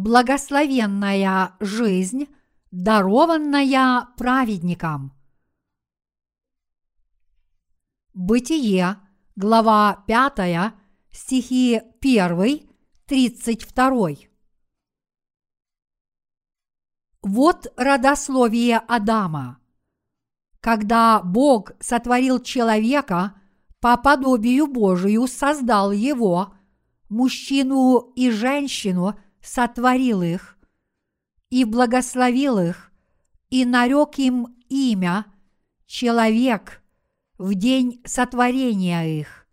благословенная жизнь, дарованная праведникам. Бытие, глава 5, стихи 1, 32. Вот родословие Адама. Когда Бог сотворил человека, по подобию Божию создал его, мужчину и женщину сотворил их, и благословил их, и нарек им имя человек в день сотворения их.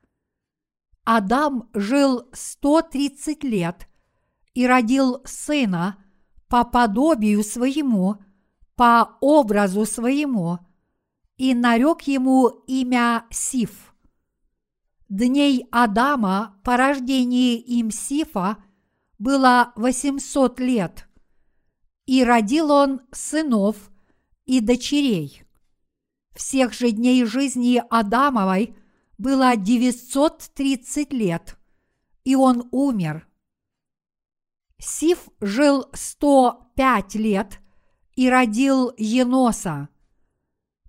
Адам жил 130 лет и родил сына по подобию своему, по образу своему, и нарек ему имя Сиф. Дней Адама по рождении им Сифа было 800 лет, и родил он сынов и дочерей. Всех же дней жизни Адамовой было 930 лет, и он умер. Сиф жил 105 лет и родил Еноса.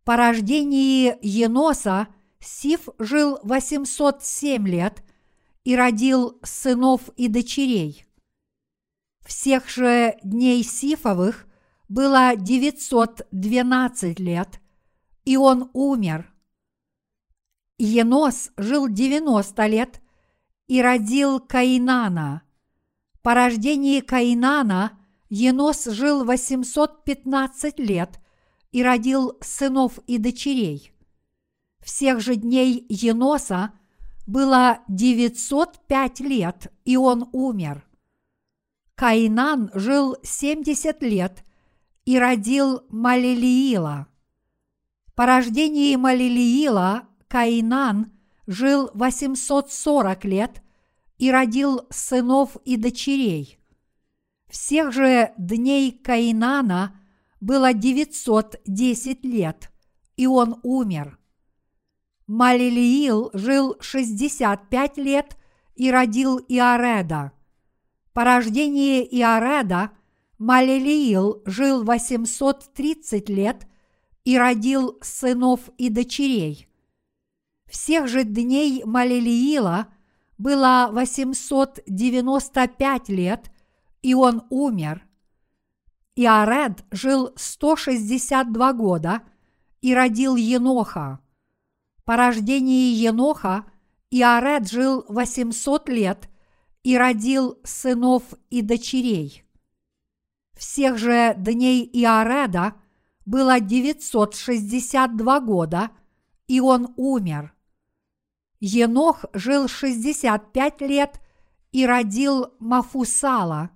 По рождении Еноса – Сиф жил 807 лет и родил сынов и дочерей. Всех же дней Сифовых было 912 лет, и он умер. Енос жил 90 лет и родил Каинана. По рождении Каинана Енос жил 815 лет и родил сынов и дочерей всех же дней Еноса было 905 лет, и он умер. Каинан жил 70 лет и родил Малилиила. По рождении Малилиила Каинан жил 840 лет и родил сынов и дочерей. Всех же дней Каинана было 910 лет, и он умер. Малилиил жил 65 лет и родил Иореда. По рождении Иореда Малилиил жил 830 лет и родил сынов и дочерей. Всех же дней Малилиила было 895 лет, и он умер. Иоред жил 162 года и родил Еноха. По рождении Еноха Иоред жил 800 лет и родил сынов и дочерей. Всех же дней Иореда было 962 года, и он умер. Енох жил 65 лет и родил Мафусала.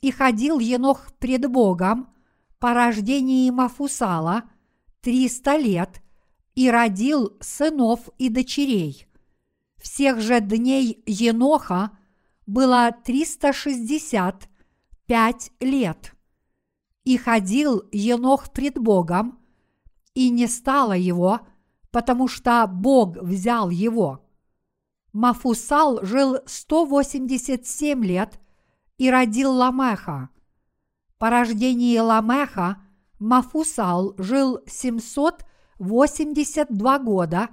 И ходил Енох пред Богом по рождении Мафусала 300 лет – и родил сынов и дочерей. Всех же дней Еноха было 365 лет. И ходил Енох пред Богом, и не стало его, потому что Бог взял его. Мафусал жил 187 лет и родил Ламеха. По рождении Ламеха Мафусал жил 700 82 года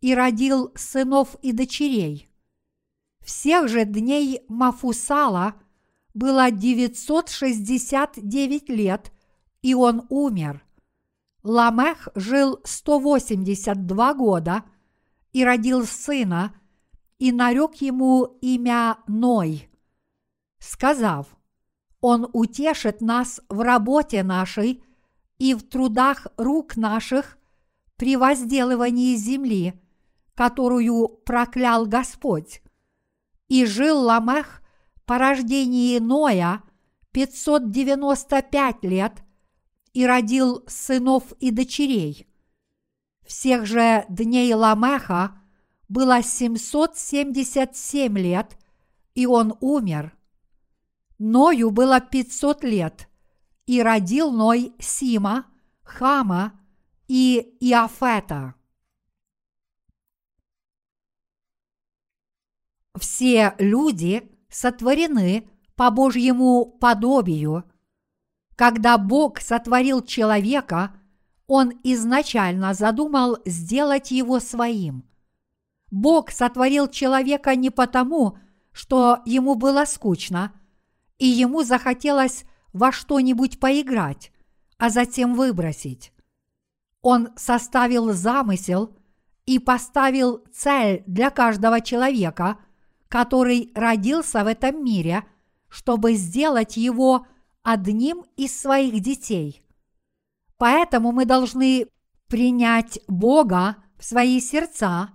и родил сынов и дочерей. Всех же дней Мафусала было 969 лет, и он умер. Ламех жил 182 года и родил сына, и нарек ему имя Ной, сказав, «Он утешит нас в работе нашей и в трудах рук наших при возделывании земли, которую проклял Господь. И жил Ламех по рождении Ноя 595 лет и родил сынов и дочерей. Всех же дней Ламеха было 777 лет, и он умер. Ною было 500 лет, и родил Ной Сима, Хама и Иофета. Все люди сотворены по Божьему подобию. Когда Бог сотворил человека, Он изначально задумал сделать его своим. Бог сотворил человека не потому, что ему было скучно, и ему захотелось во что-нибудь поиграть, а затем выбросить. Он составил замысел и поставил цель для каждого человека, который родился в этом мире, чтобы сделать его одним из своих детей. Поэтому мы должны принять Бога в свои сердца,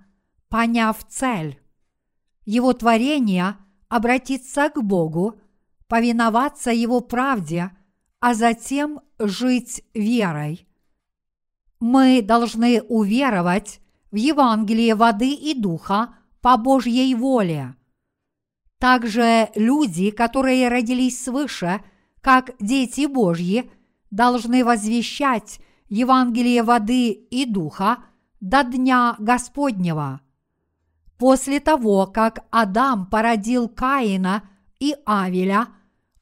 поняв цель. Его творение обратиться к Богу, повиноваться Его правде, а затем жить верой. Мы должны уверовать в Евангелие воды и духа по Божьей воле. Также люди, которые родились свыше, как дети Божьи, должны возвещать Евангелие воды и духа до Дня Господнего. После того, как Адам породил Каина и Авеля,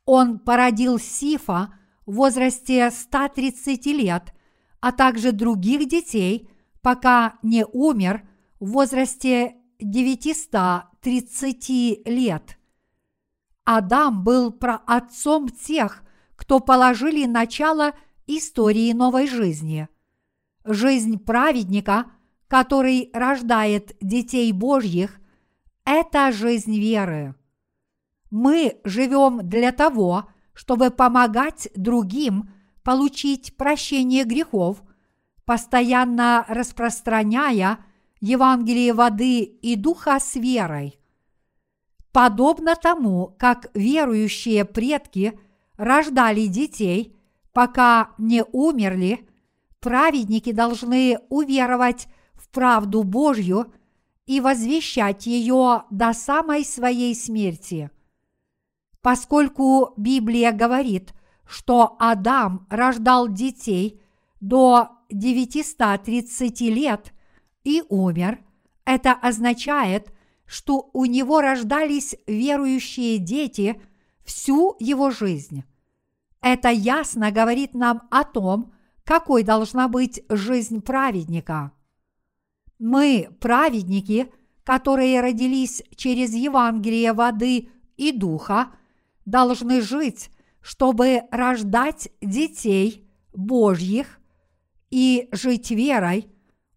он породил Сифа в возрасте 130 лет, а также других детей, пока не умер в возрасте 930 лет. Адам был проотцом тех, кто положили начало истории новой жизни. Жизнь праведника – который рождает детей Божьих, это жизнь веры. Мы живем для того, чтобы помогать другим получить прощение грехов, постоянно распространяя Евангелие воды и духа с верой. Подобно тому, как верующие предки рождали детей, пока не умерли, праведники должны уверовать правду Божью и возвещать ее до самой своей смерти. Поскольку Библия говорит, что Адам рождал детей до 930 лет и умер, это означает, что у него рождались верующие дети всю его жизнь. Это ясно говорит нам о том, какой должна быть жизнь праведника – мы, праведники, которые родились через Евангелие воды и духа, должны жить, чтобы рождать детей Божьих и жить верой,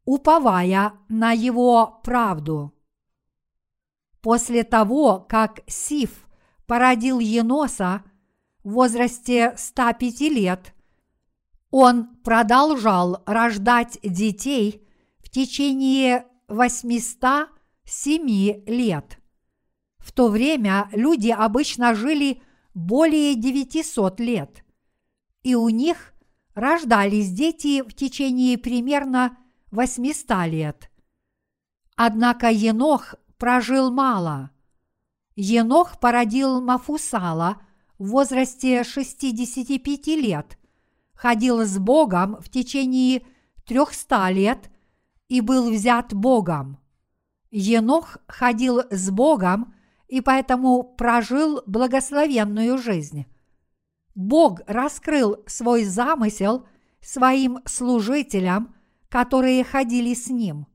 уповая на Его правду. После того, как Сиф породил Еноса в возрасте 105 лет, он продолжал рождать детей – течение 807 лет. В то время люди обычно жили более 900 лет, и у них рождались дети в течение примерно 800 лет. Однако Енох прожил мало. Енох породил Мафусала в возрасте 65 лет, ходил с Богом в течение 300 лет и был взят Богом. Енох ходил с Богом и поэтому прожил благословенную жизнь. Бог раскрыл свой замысел своим служителям, которые ходили с ним.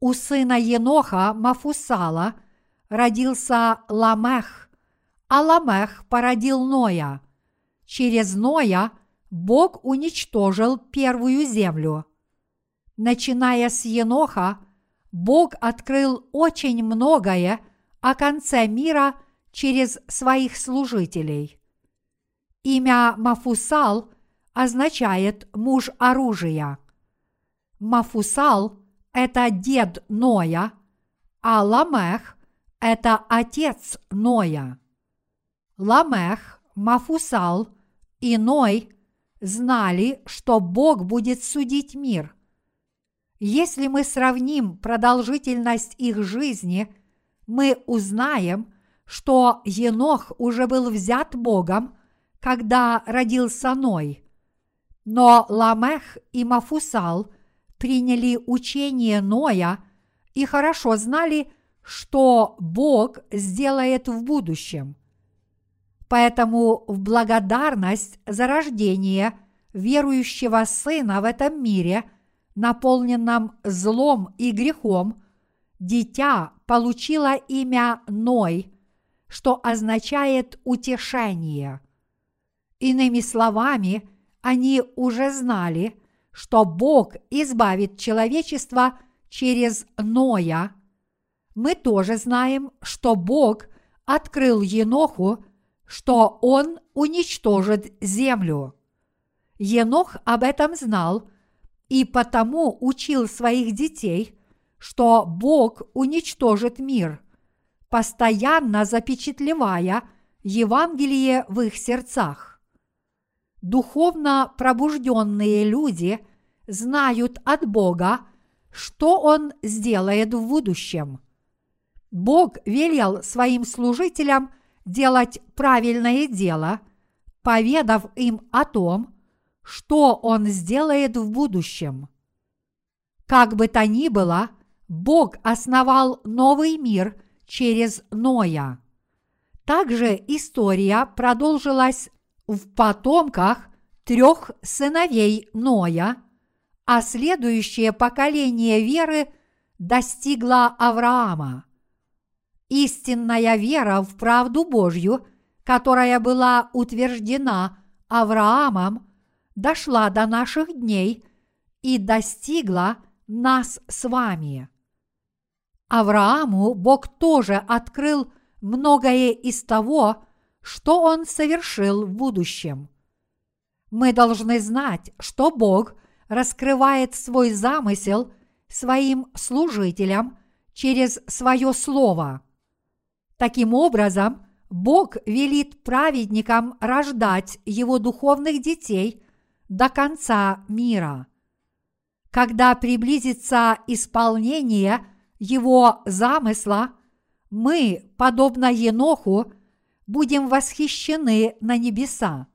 У сына Еноха Мафусала родился Ламех, а Ламех породил Ноя. Через Ноя Бог уничтожил первую землю – Начиная с Еноха, Бог открыл очень многое о конце мира через своих служителей. Имя Мафусал означает муж оружия. Мафусал – это дед Ноя, а Ламех – это отец Ноя. Ламех, Мафусал и Ной знали, что Бог будет судить мир – если мы сравним продолжительность их жизни, мы узнаем, что Енох уже был взят Богом, когда родился Ной. Но Ламех и Мафусал приняли учение Ноя и хорошо знали, что Бог сделает в будущем. Поэтому в благодарность за рождение верующего сына в этом мире, наполненном злом и грехом, дитя получило имя Ной, что означает утешение. Иными словами, они уже знали, что Бог избавит человечество через Ноя. Мы тоже знаем, что Бог открыл Еноху, что он уничтожит землю. Енох об этом знал и потому учил своих детей, что Бог уничтожит мир, постоянно запечатлевая Евангелие в их сердцах. Духовно пробужденные люди знают от Бога, что Он сделает в будущем. Бог велел своим служителям делать правильное дело, поведав им о том, что Он сделает в будущем. Как бы то ни было, Бог основал новый мир через Ноя. Также история продолжилась в потомках трех сыновей Ноя, а следующее поколение веры достигло Авраама. Истинная вера в правду Божью, которая была утверждена Авраамом, дошла до наших дней и достигла нас с вами. Аврааму Бог тоже открыл многое из того, что он совершил в будущем. Мы должны знать, что Бог раскрывает свой замысел своим служителям через свое слово. Таким образом, Бог велит праведникам рождать его духовных детей до конца мира. Когда приблизится исполнение его замысла, мы, подобно Еноху, будем восхищены на небеса.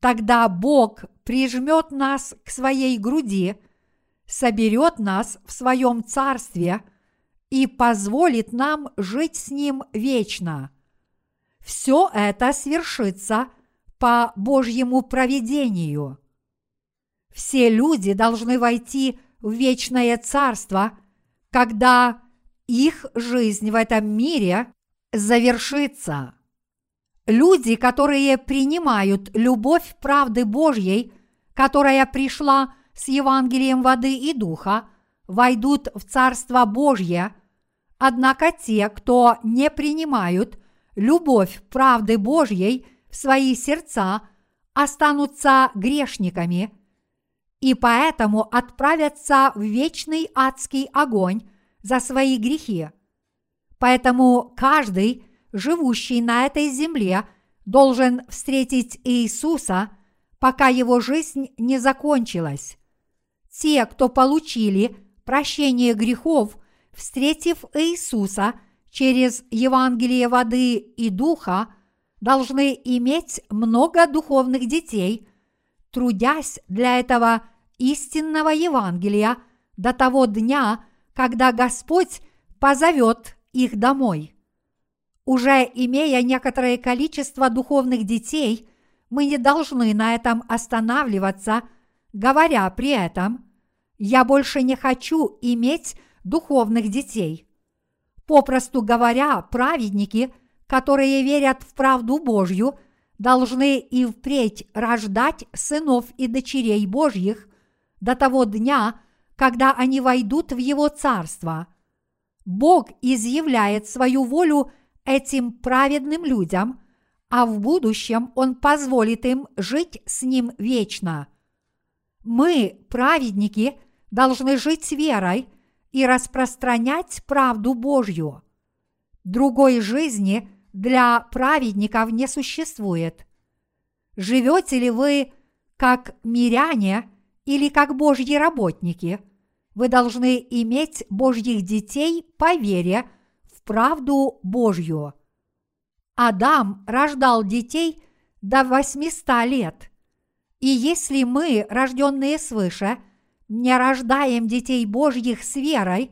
Тогда Бог прижмет нас к своей груди, соберет нас в своем царстве и позволит нам жить с Ним вечно. Все это свершится по Божьему проведению. Все люди должны войти в вечное царство, когда их жизнь в этом мире завершится. Люди, которые принимают любовь правды Божьей, которая пришла с Евангелием воды и духа, войдут в Царство Божье, однако те, кто не принимают любовь правды Божьей в свои сердца, останутся грешниками и поэтому отправятся в вечный адский огонь за свои грехи. Поэтому каждый, живущий на этой земле, должен встретить Иисуса, пока его жизнь не закончилась. Те, кто получили прощение грехов, встретив Иисуса через Евангелие воды и духа, должны иметь много духовных детей, трудясь для этого истинного Евангелия до того дня, когда Господь позовет их домой. Уже имея некоторое количество духовных детей, мы не должны на этом останавливаться, говоря при этом «Я больше не хочу иметь духовных детей». Попросту говоря, праведники, которые верят в правду Божью, должны и впредь рождать сынов и дочерей Божьих до того дня, когда они войдут в Его Царство. Бог изъявляет свою волю этим праведным людям, а в будущем Он позволит им жить с Ним вечно. Мы, праведники, должны жить верой и распространять правду Божью. Другой жизни для праведников не существует. Живете ли вы как миряне или как Божьи работники – вы должны иметь Божьих детей по вере правду Божью. Адам рождал детей до 800 лет. И если мы, рожденные свыше, не рождаем детей Божьих с верой,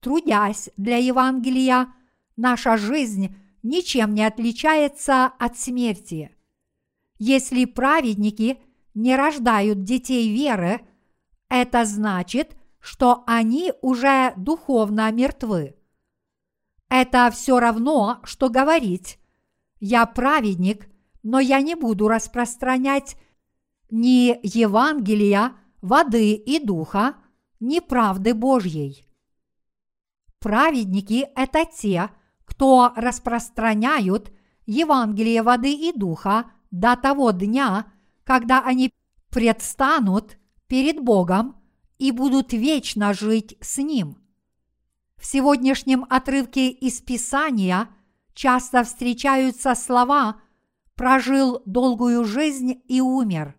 трудясь для Евангелия, наша жизнь ничем не отличается от смерти. Если праведники не рождают детей веры, это значит, что они уже духовно мертвы. Это все равно, что говорить «Я праведник, но я не буду распространять ни Евангелия, воды и духа, ни правды Божьей». Праведники – это те, кто распространяют Евангелие воды и духа до того дня, когда они предстанут перед Богом и будут вечно жить с Ним. В сегодняшнем отрывке из Писания часто встречаются слова «прожил долгую жизнь и умер».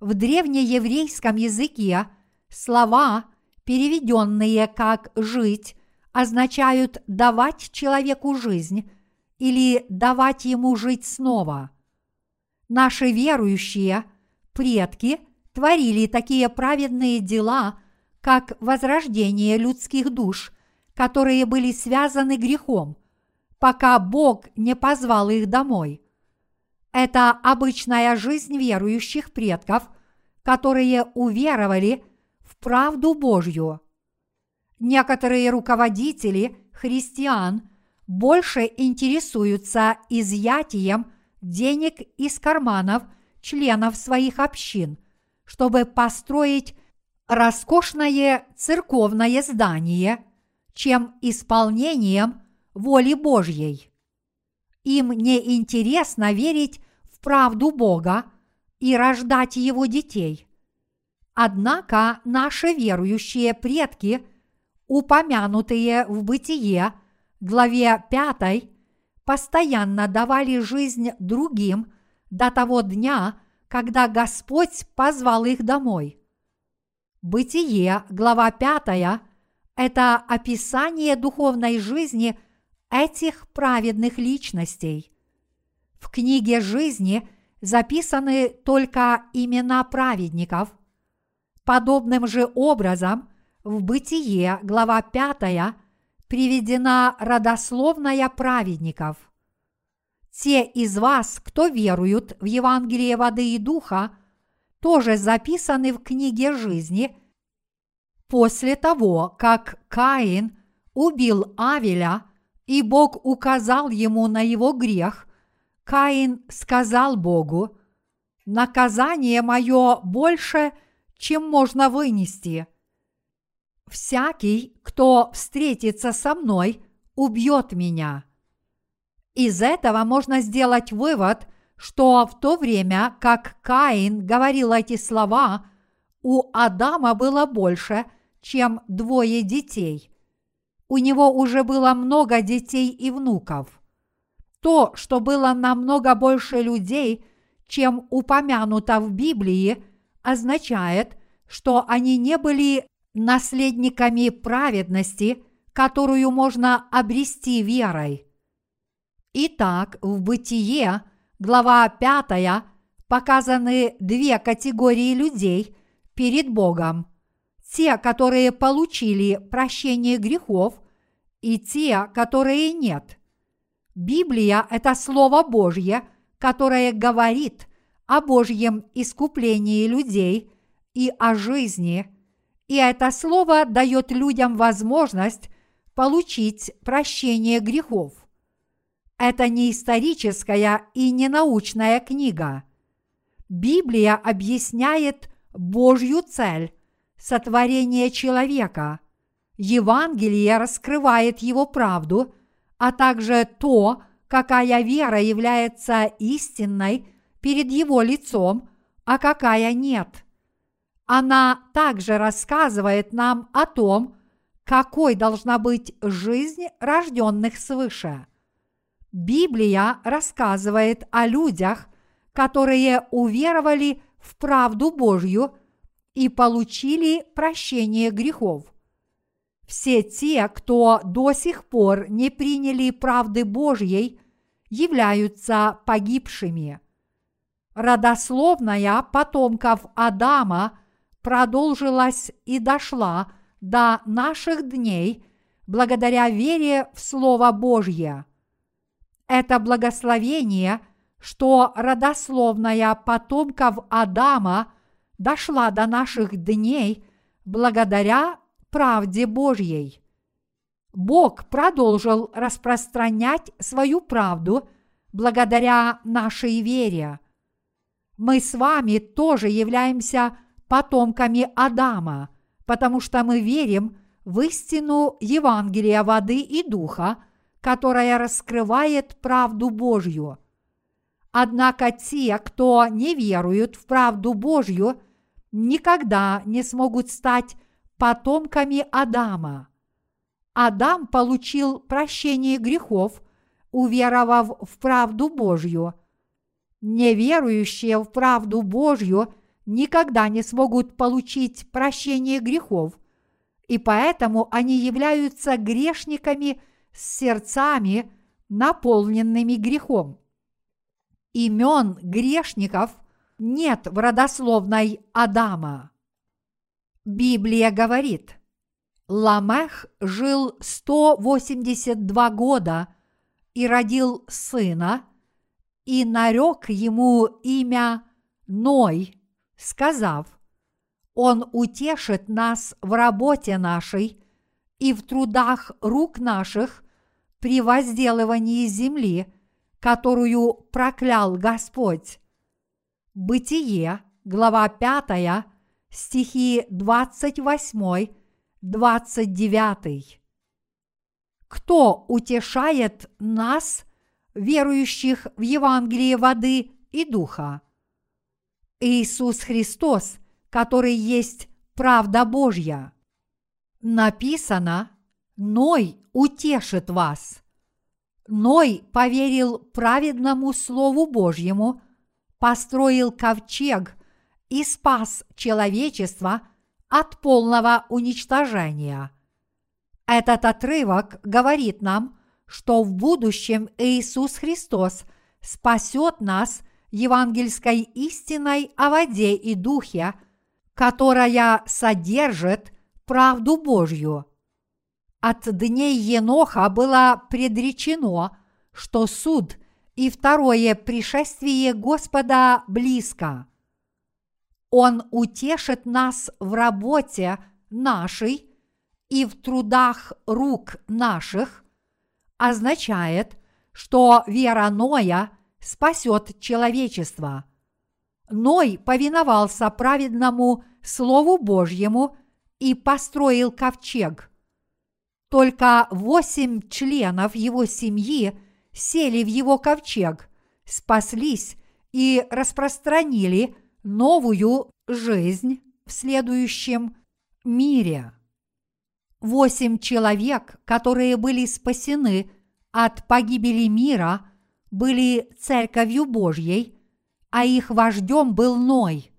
В древнееврейском языке слова, переведенные как «жить», означают давать человеку жизнь или давать ему жить снова. Наши верующие предки творили такие праведные дела, как возрождение людских душ, которые были связаны грехом, пока Бог не позвал их домой. Это обычная жизнь верующих предков, которые уверовали в правду Божью – Некоторые руководители христиан больше интересуются изъятием денег из карманов членов своих общин, чтобы построить роскошное церковное здание, чем исполнением воли Божьей. Им не интересно верить в правду Бога и рождать Его детей. Однако наши верующие предки – упомянутые в Бытие, главе 5, постоянно давали жизнь другим до того дня, когда Господь позвал их домой. Бытие, глава 5, это описание духовной жизни этих праведных личностей. В книге жизни записаны только имена праведников. Подобным же образом – в Бытие, глава 5, приведена родословная праведников. Те из вас, кто веруют в Евангелие воды и духа, тоже записаны в книге жизни после того, как Каин убил Авеля, и Бог указал ему на его грех, Каин сказал Богу, «Наказание мое больше, чем можно вынести – всякий, кто встретится со мной, убьет меня. Из этого можно сделать вывод, что в то время, как Каин говорил эти слова, у Адама было больше, чем двое детей. У него уже было много детей и внуков. То, что было намного больше людей, чем упомянуто в Библии, означает, что они не были наследниками праведности, которую можно обрести верой. Итак, в Бытие, глава 5, показаны две категории людей перед Богом. Те, которые получили прощение грехов, и те, которые нет. Библия – это Слово Божье, которое говорит о Божьем искуплении людей и о жизни – и это слово дает людям возможность получить прощение грехов. Это не историческая и не научная книга. Библия объясняет Божью цель – сотворение человека. Евангелие раскрывает его правду, а также то, какая вера является истинной перед его лицом, а какая нет – она также рассказывает нам о том, какой должна быть жизнь рожденных свыше. Библия рассказывает о людях, которые уверовали в правду Божью и получили прощение грехов. Все те, кто до сих пор не приняли правды Божьей, являются погибшими. Родословная потомков Адама – продолжилась и дошла до наших дней благодаря вере в Слово Божье. Это благословение, что родословная потомков Адама дошла до наших дней благодаря правде Божьей. Бог продолжил распространять свою правду благодаря нашей вере. Мы с вами тоже являемся потомками Адама, потому что мы верим в истину Евангелия воды и духа, которая раскрывает правду Божью. Однако те, кто не веруют в правду Божью, никогда не смогут стать потомками Адама. Адам получил прощение грехов, уверовав в правду Божью. Неверующие в правду Божью никогда не смогут получить прощение грехов, и поэтому они являются грешниками с сердцами, наполненными грехом. Имен грешников нет в родословной Адама. Библия говорит, Ламех жил 182 года и родил сына, и нарек ему имя Ной, сказав, Он утешит нас в работе нашей и в трудах рук наших при возделывании земли, которую проклял Господь. Бытие, глава 5, стихи 28, 29. Кто утешает нас, верующих в Евангелие воды и духа? Иисус Христос, который есть правда Божья. Написано, Ной утешит вас. Ной поверил праведному Слову Божьему, построил ковчег и спас человечество от полного уничтожения. Этот отрывок говорит нам, что в будущем Иисус Христос спасет нас евангельской истиной о воде и духе, которая содержит правду Божью. От дней Еноха было предречено, что суд и второе пришествие Господа близко. Он утешит нас в работе нашей и в трудах рук наших, означает, что вера Ноя спасет человечество. Ной повиновался праведному Слову Божьему и построил ковчег. Только восемь членов его семьи сели в его ковчег, спаслись и распространили новую жизнь в следующем мире. Восемь человек, которые были спасены от погибели мира, были церковью Божьей, а их вождем был Ной.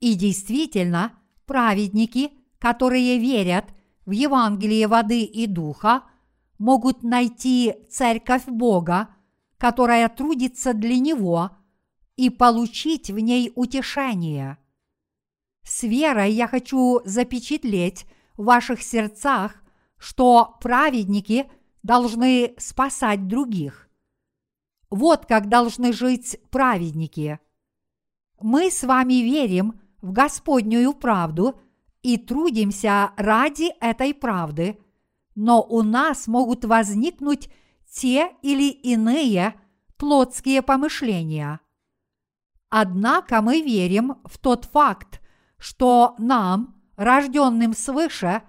И действительно, праведники, которые верят в Евангелие воды и духа, могут найти церковь Бога, которая трудится для Него, и получить в ней утешение. С верой я хочу запечатлеть в ваших сердцах, что праведники должны спасать других. Вот как должны жить праведники. Мы с вами верим в Господнюю правду и трудимся ради этой правды, но у нас могут возникнуть те или иные плотские помышления. Однако мы верим в тот факт, что нам, рожденным свыше,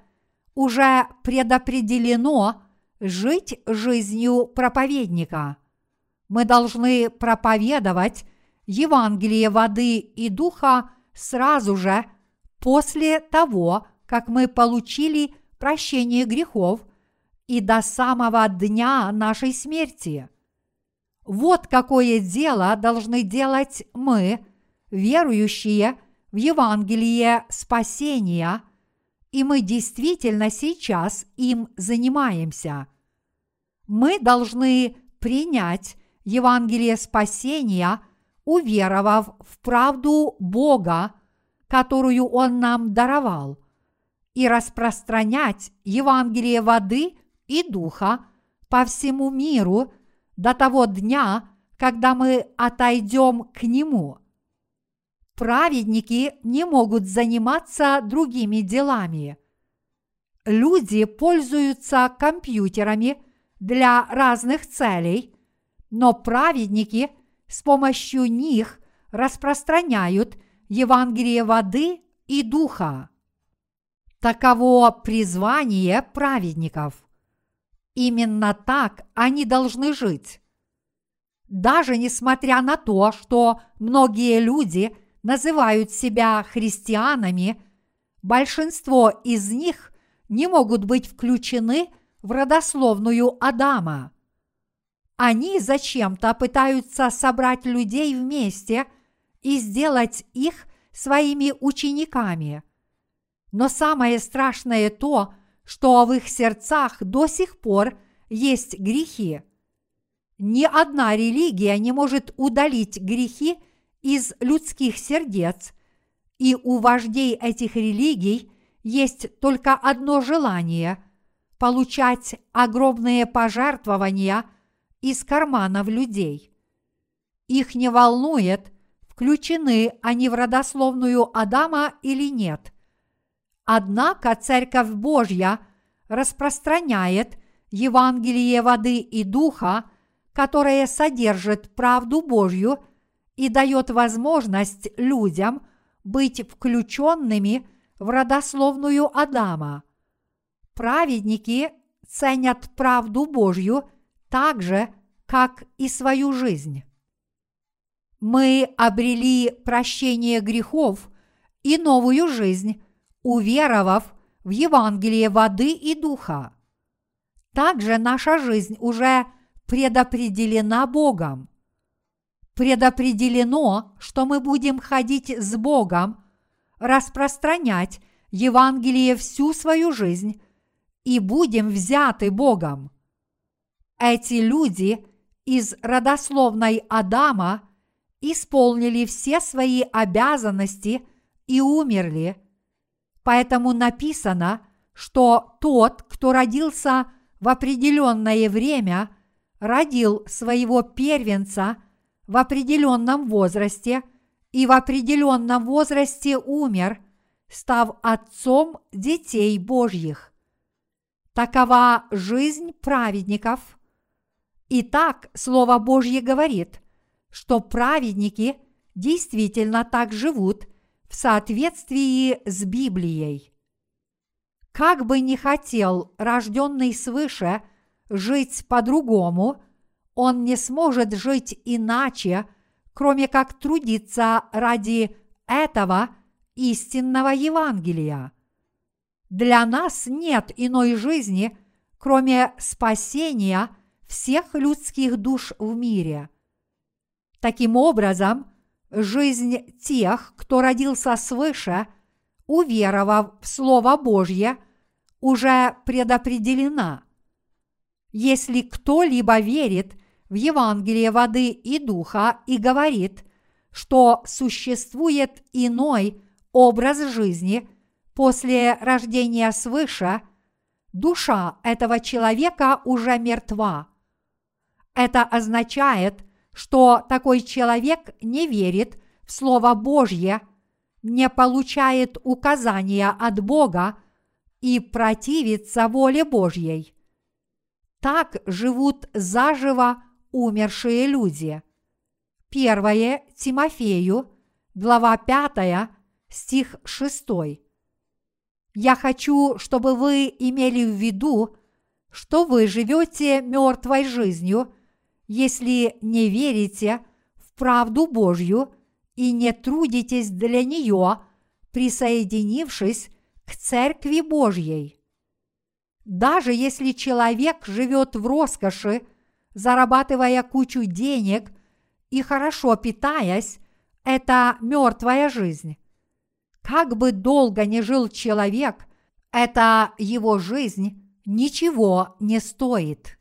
уже предопределено жить жизнью проповедника. Мы должны проповедовать Евангелие воды и духа сразу же после того, как мы получили прощение грехов и до самого дня нашей смерти. Вот какое дело должны делать мы, верующие в Евангелие спасения, и мы действительно сейчас им занимаемся. Мы должны принять Евангелие спасения, уверовав в правду Бога, которую Он нам даровал, и распространять Евангелие воды и духа по всему миру до того дня, когда мы отойдем к Нему. Праведники не могут заниматься другими делами. Люди пользуются компьютерами для разных целей, но праведники с помощью них распространяют Евангелие воды и духа. Таково призвание праведников. Именно так они должны жить. Даже несмотря на то, что многие люди называют себя христианами, большинство из них не могут быть включены в родословную Адама. Они зачем-то пытаются собрать людей вместе и сделать их своими учениками. Но самое страшное то, что в их сердцах до сих пор есть грехи. Ни одна религия не может удалить грехи из людских сердец, и у вождей этих религий есть только одно желание – получать огромные пожертвования из карманов людей. Их не волнует, включены они в родословную Адама или нет – Однако Церковь Божья распространяет Евангелие воды и духа, которое содержит правду Божью и дает возможность людям быть включенными в родословную Адама. Праведники ценят правду Божью так же, как и свою жизнь. Мы обрели прощение грехов и новую жизнь уверовав в Евангелие воды и духа. Также наша жизнь уже предопределена Богом. Предопределено, что мы будем ходить с Богом, распространять Евангелие всю свою жизнь и будем взяты Богом. Эти люди из родословной Адама исполнили все свои обязанности и умерли – Поэтому написано, что тот, кто родился в определенное время, родил своего первенца в определенном возрасте и в определенном возрасте умер, став отцом детей Божьих. Такова жизнь праведников. Итак, Слово Божье говорит, что праведники действительно так живут – в соответствии с Библией. Как бы ни хотел рожденный свыше жить по-другому, он не сможет жить иначе, кроме как трудиться ради этого истинного Евангелия. Для нас нет иной жизни, кроме спасения всех людских душ в мире. Таким образом, жизнь тех, кто родился свыше, уверовав в Слово Божье, уже предопределена. Если кто-либо верит в Евангелие воды и духа и говорит, что существует иной образ жизни после рождения свыше, душа этого человека уже мертва. Это означает, что такой человек не верит в Слово Божье, не получает указания от Бога и противится воле Божьей. Так живут заживо умершие люди. Первое Тимофею, глава 5, стих 6. Я хочу, чтобы вы имели в виду, что вы живете мертвой жизнью – если не верите в правду Божью и не трудитесь для нее, присоединившись к Церкви Божьей. Даже если человек живет в роскоши, зарабатывая кучу денег и хорошо питаясь, это мертвая жизнь. Как бы долго ни жил человек, эта его жизнь ничего не стоит.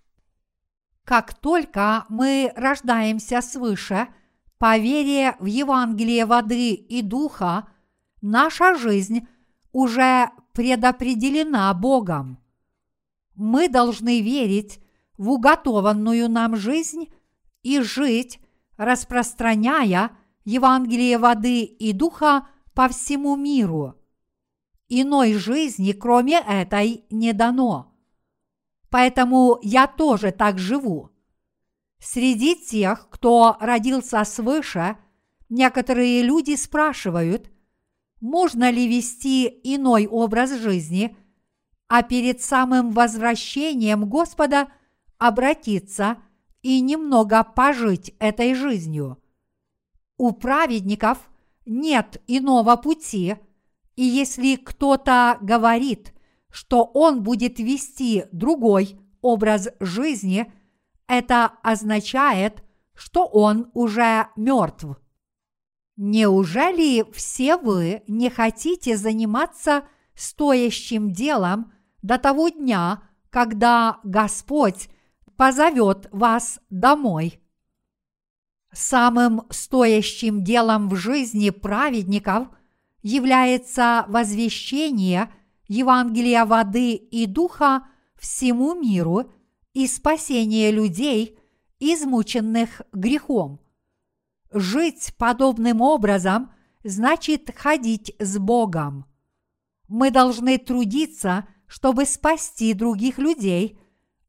Как только мы рождаемся свыше, по вере в Евангелие воды и духа, наша жизнь уже предопределена Богом. Мы должны верить в уготованную нам жизнь и жить, распространяя Евангелие воды и духа по всему миру. Иной жизни, кроме этой, не дано. Поэтому я тоже так живу. Среди тех, кто родился свыше, некоторые люди спрашивают, можно ли вести иной образ жизни, а перед самым возвращением Господа обратиться и немного пожить этой жизнью. У праведников нет иного пути, и если кто-то говорит, что он будет вести другой образ жизни, это означает, что он уже мертв. Неужели все вы не хотите заниматься стоящим делом до того дня, когда Господь позовет вас домой? Самым стоящим делом в жизни праведников является возвещение Евангелия воды и духа всему миру и спасение людей, измученных грехом – Жить подобным образом значит ходить с Богом. Мы должны трудиться, чтобы спасти других людей,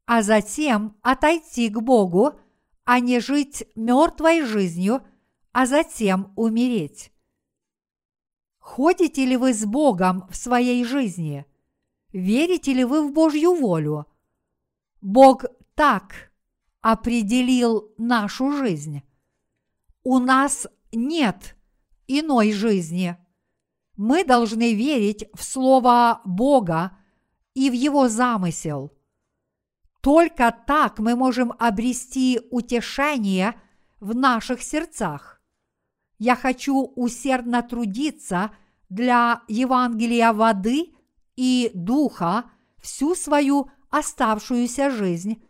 а затем отойти к Богу, а не жить мертвой жизнью, а затем умереть. Ходите ли вы с Богом в своей жизни? Верите ли вы в Божью волю? Бог так определил нашу жизнь. У нас нет иной жизни. Мы должны верить в Слово Бога и в Его замысел. Только так мы можем обрести утешение в наших сердцах. Я хочу усердно трудиться для Евангелия воды и духа всю свою оставшуюся жизнь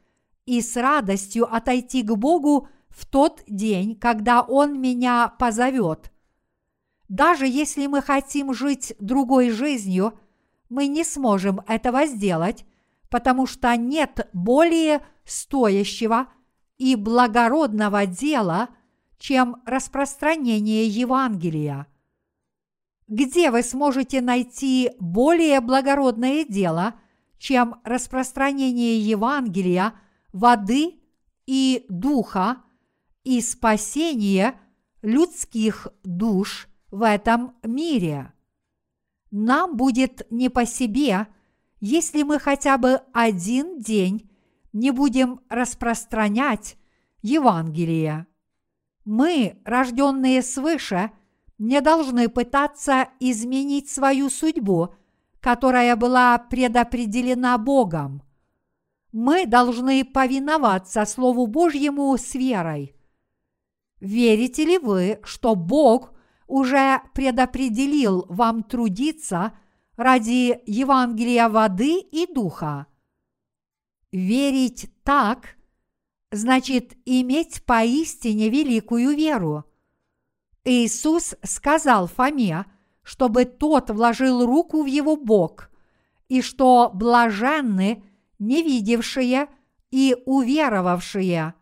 и с радостью отойти к Богу – в тот день, когда Он меня позовет. Даже если мы хотим жить другой жизнью, мы не сможем этого сделать, потому что нет более стоящего и благородного дела, чем распространение Евангелия. Где вы сможете найти более благородное дело, чем распространение Евангелия, воды и духа и спасение людских душ в этом мире. Нам будет не по себе, если мы хотя бы один день не будем распространять Евангелие. Мы, рожденные свыше, не должны пытаться изменить свою судьбу, которая была предопределена Богом. Мы должны повиноваться Слову Божьему с верой – Верите ли вы, что Бог уже предопределил вам трудиться ради Евангелия воды и духа? Верить так значит иметь поистине великую веру. Иисус сказал Фоме, чтобы тот вложил руку в его бок, и что блаженны не видевшие и уверовавшие –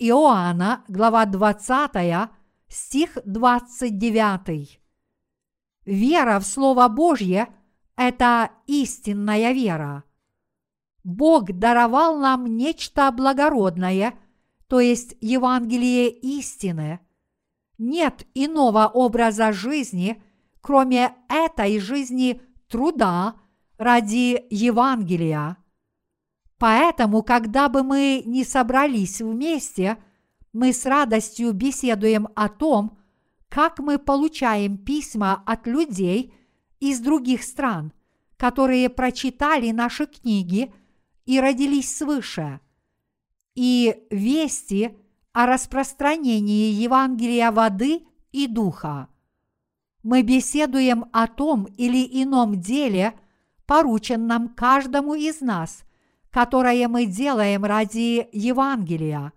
Иоанна, глава 20, стих 29. Вера в Слово Божье – это истинная вера. Бог даровал нам нечто благородное, то есть Евангелие истины. Нет иного образа жизни, кроме этой жизни труда ради Евангелия – Поэтому, когда бы мы ни собрались вместе, мы с радостью беседуем о том, как мы получаем письма от людей из других стран, которые прочитали наши книги и родились свыше, и вести о распространении Евангелия воды и духа. Мы беседуем о том или ином деле, порученном каждому из нас – которое мы делаем ради Евангелия.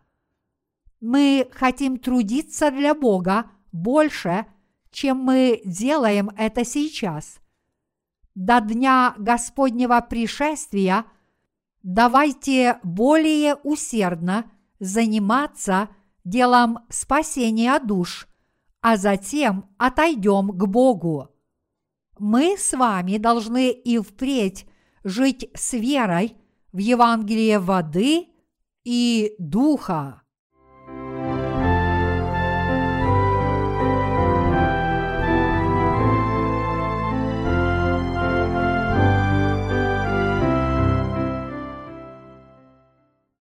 Мы хотим трудиться для Бога больше, чем мы делаем это сейчас. До дня Господнего пришествия давайте более усердно заниматься делом спасения душ, а затем отойдем к Богу. Мы с вами должны и впредь жить с верой в Евангелие воды и духа.